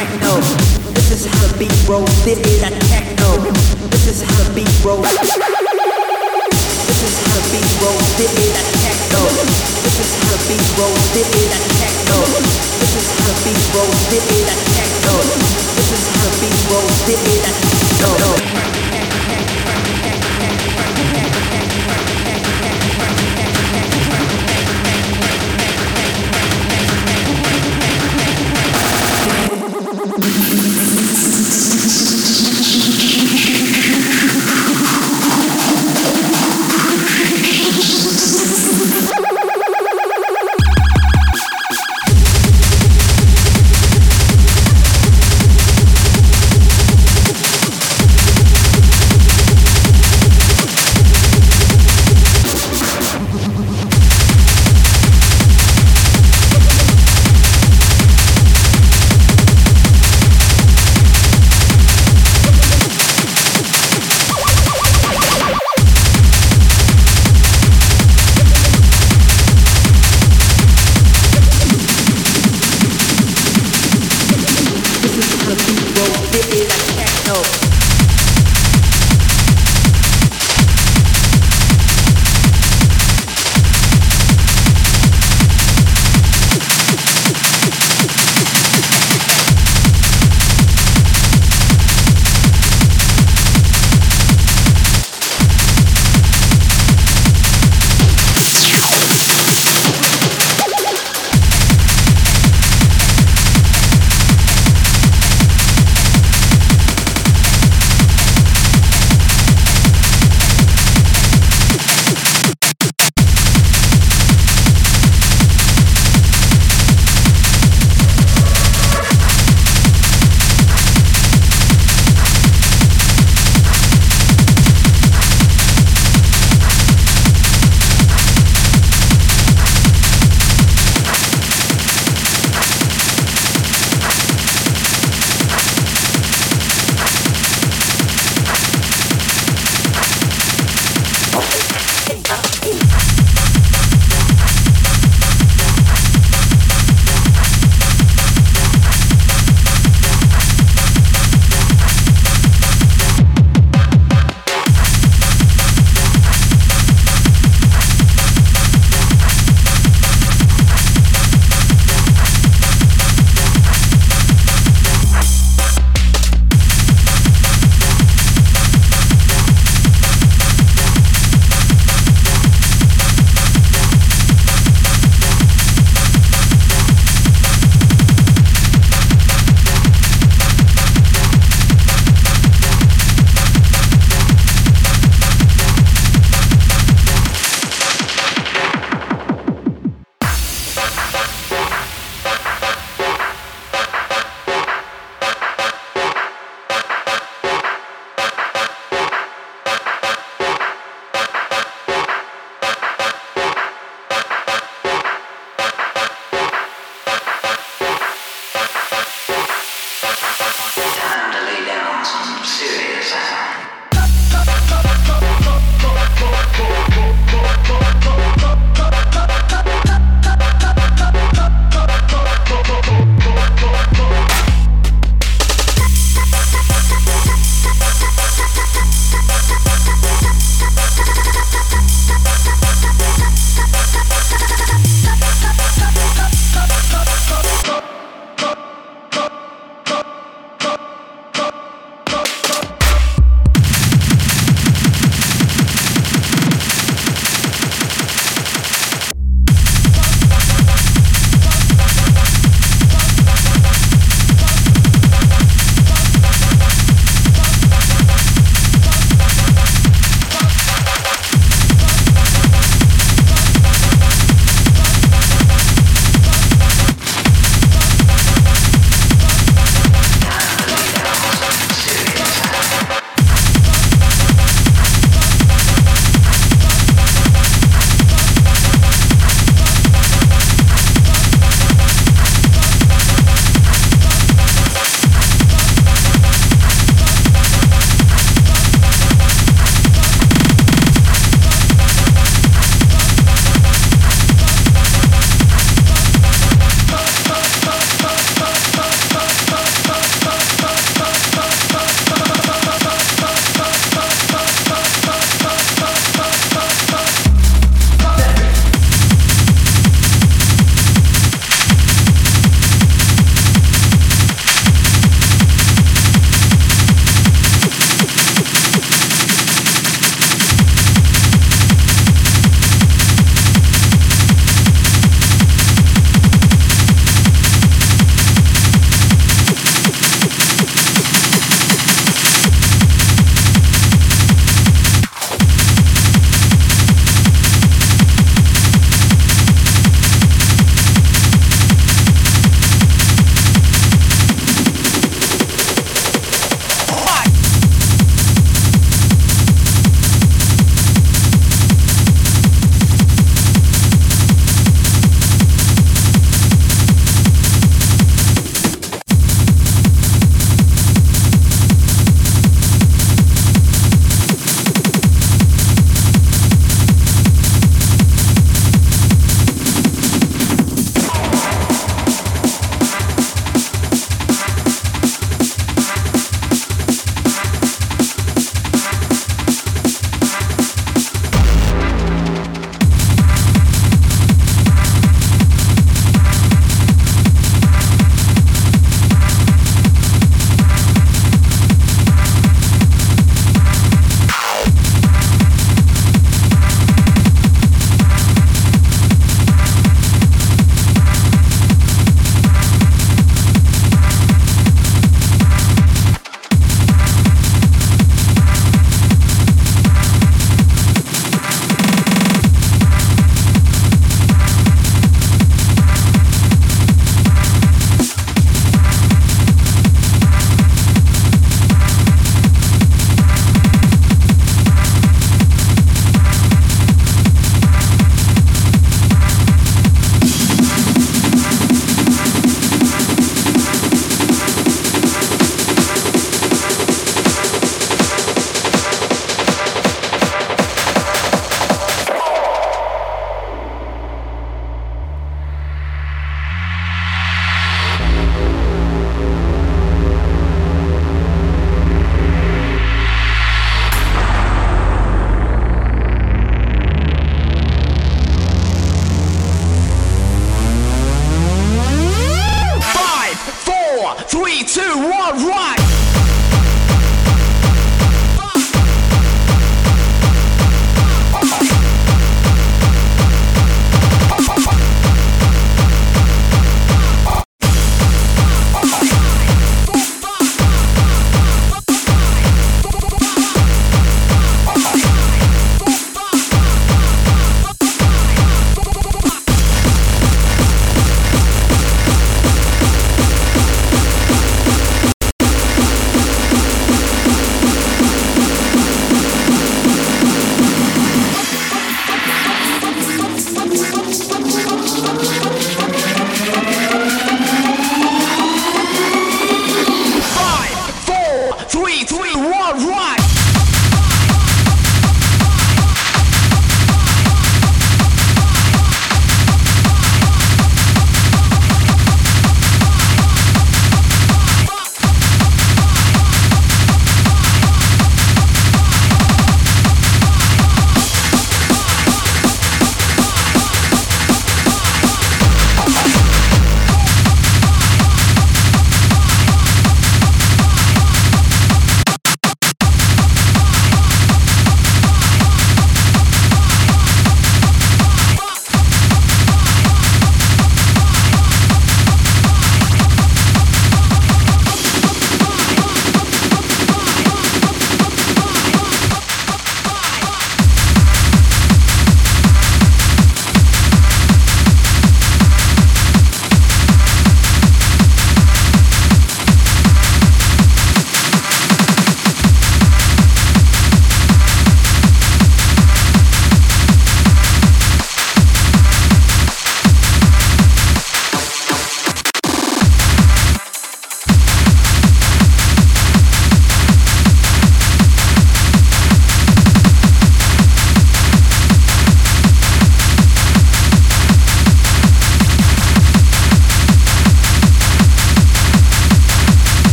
techno. This is how the beat rolls. This is a techno. This is how the beat rolls. This is how the beat rolls. This is a techno. This is how the beat rolls. This is a techno. This is how the beat rolls. This is a techno. This is how the beat rolls. This is a techno.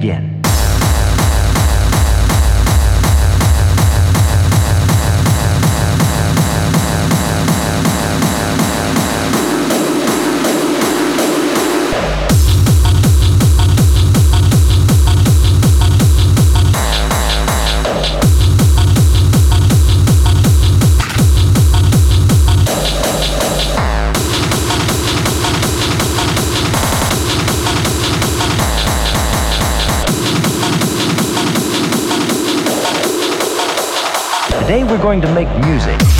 Let's Today we're going to make music.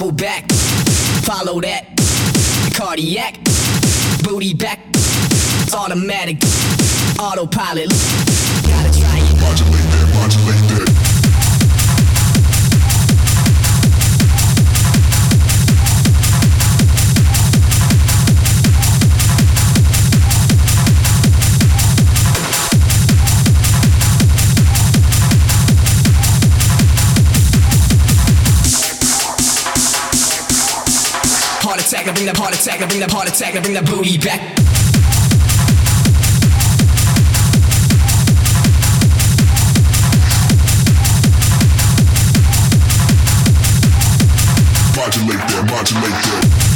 hobble back, follow that. Cardiac, booty back, automatic, autopilot. I bring that heart attack, I bring that heart attack, I bring that booty back. Modulate that, modulate that.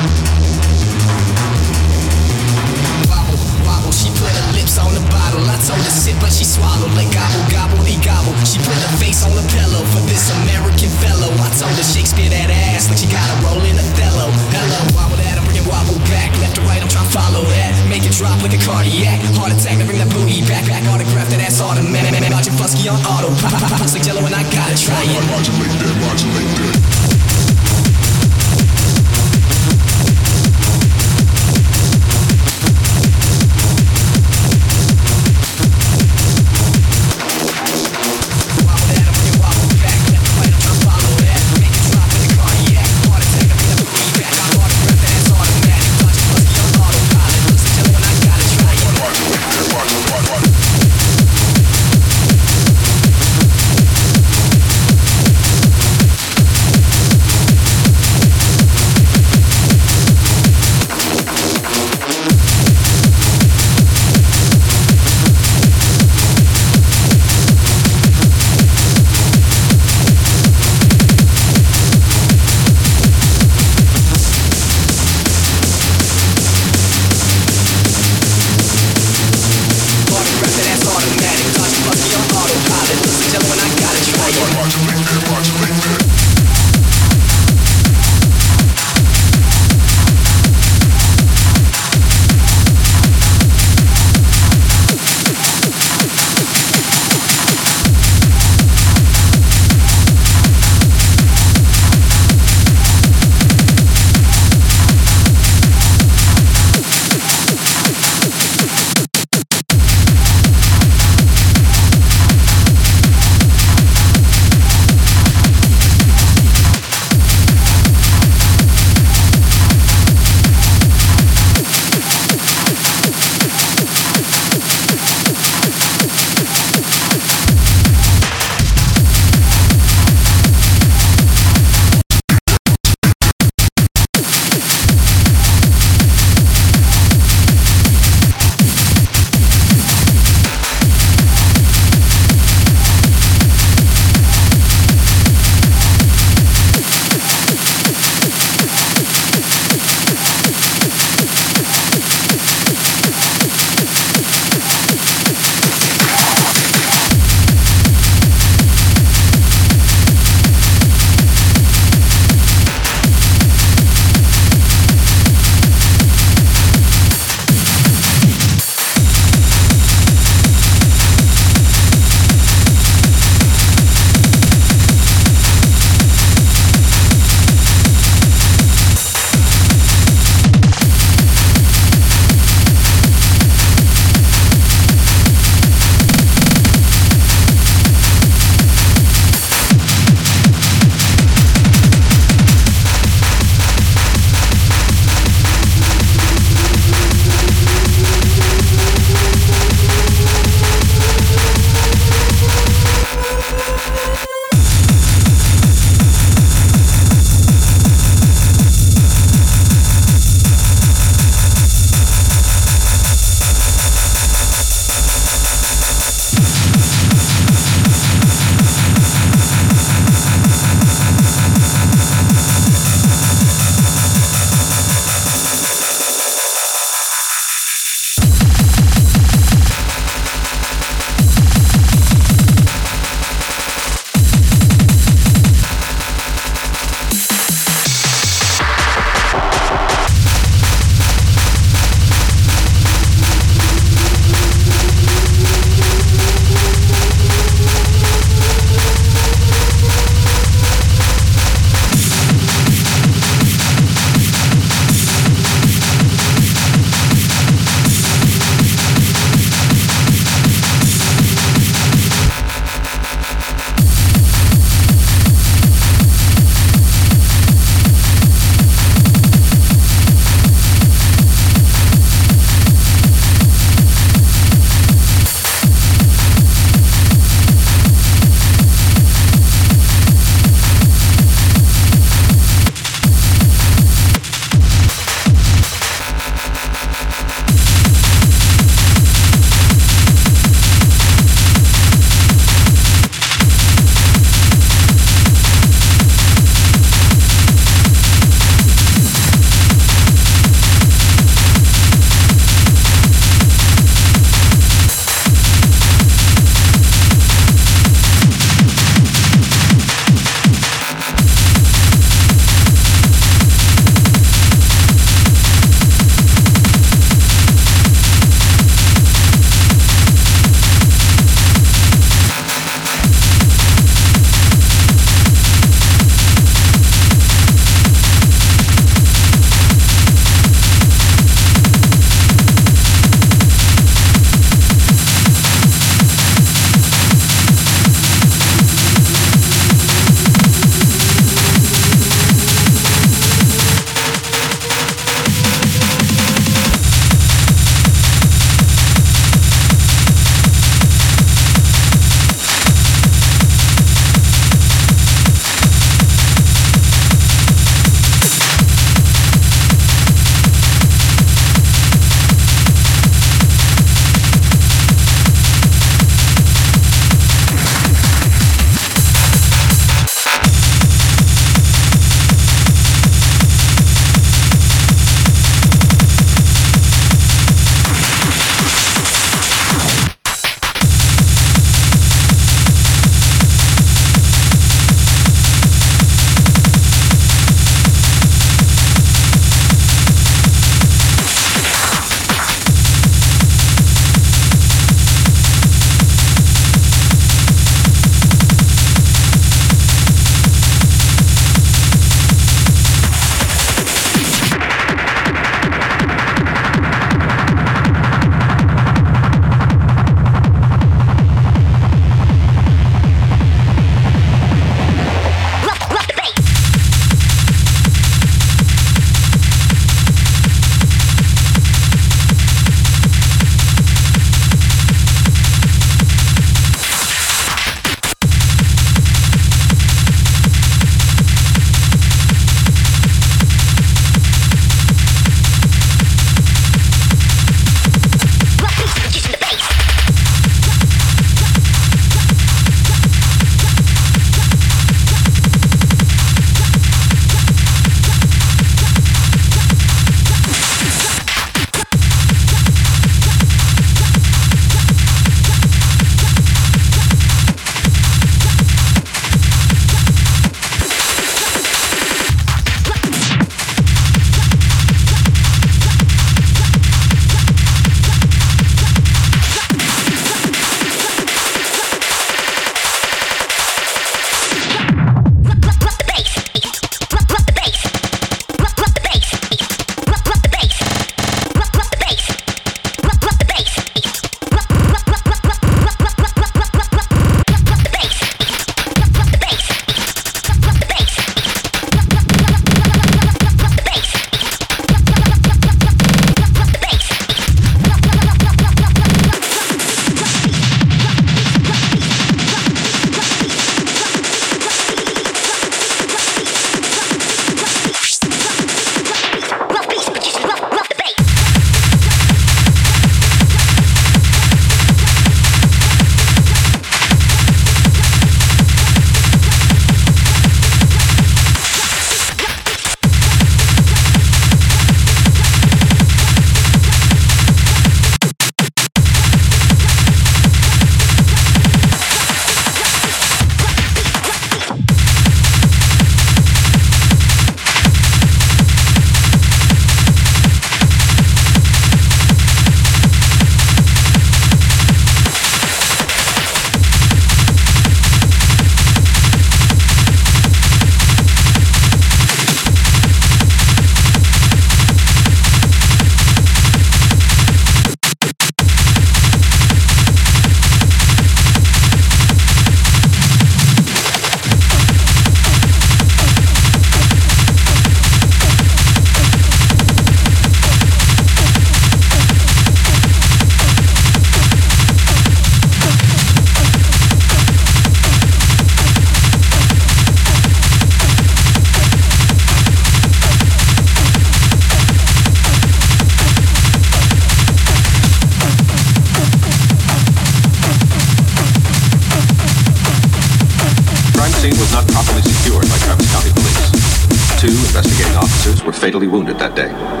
Fatally wounded that day.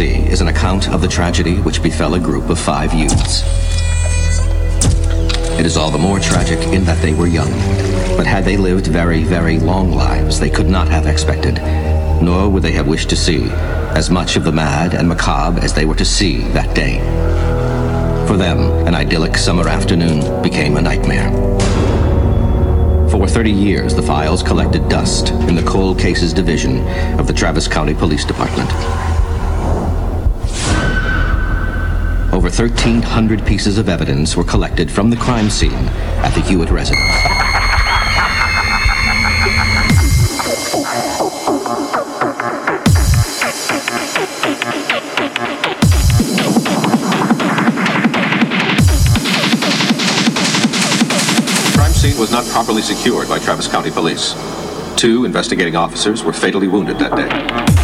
Is an account of the tragedy which befell a group of five youths. It is all the more tragic in that they were young, but had they lived very, very long lives, they could not have expected, nor would they have wished to see, as much of the mad and macabre as they were to see that day. For them, an idyllic summer afternoon became a nightmare. For 30 years, the files collected dust in the Cold Cases Division of the Travis County Police Department. 1,300 pieces of evidence were collected from the crime scene at the Hewitt residence. The crime scene was not properly secured by Travis County Police. Two investigating officers were fatally wounded that day.